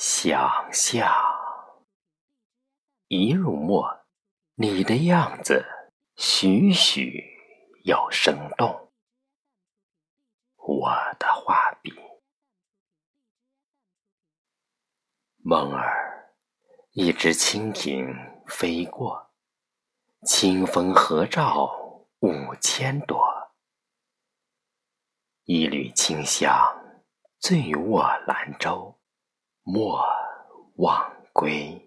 想象，一入墨，你的样子栩栩又生动。我的画笔，梦儿，一只蜻蜓飞过，清风合照五千朵，一缕清香醉卧兰舟。莫忘归。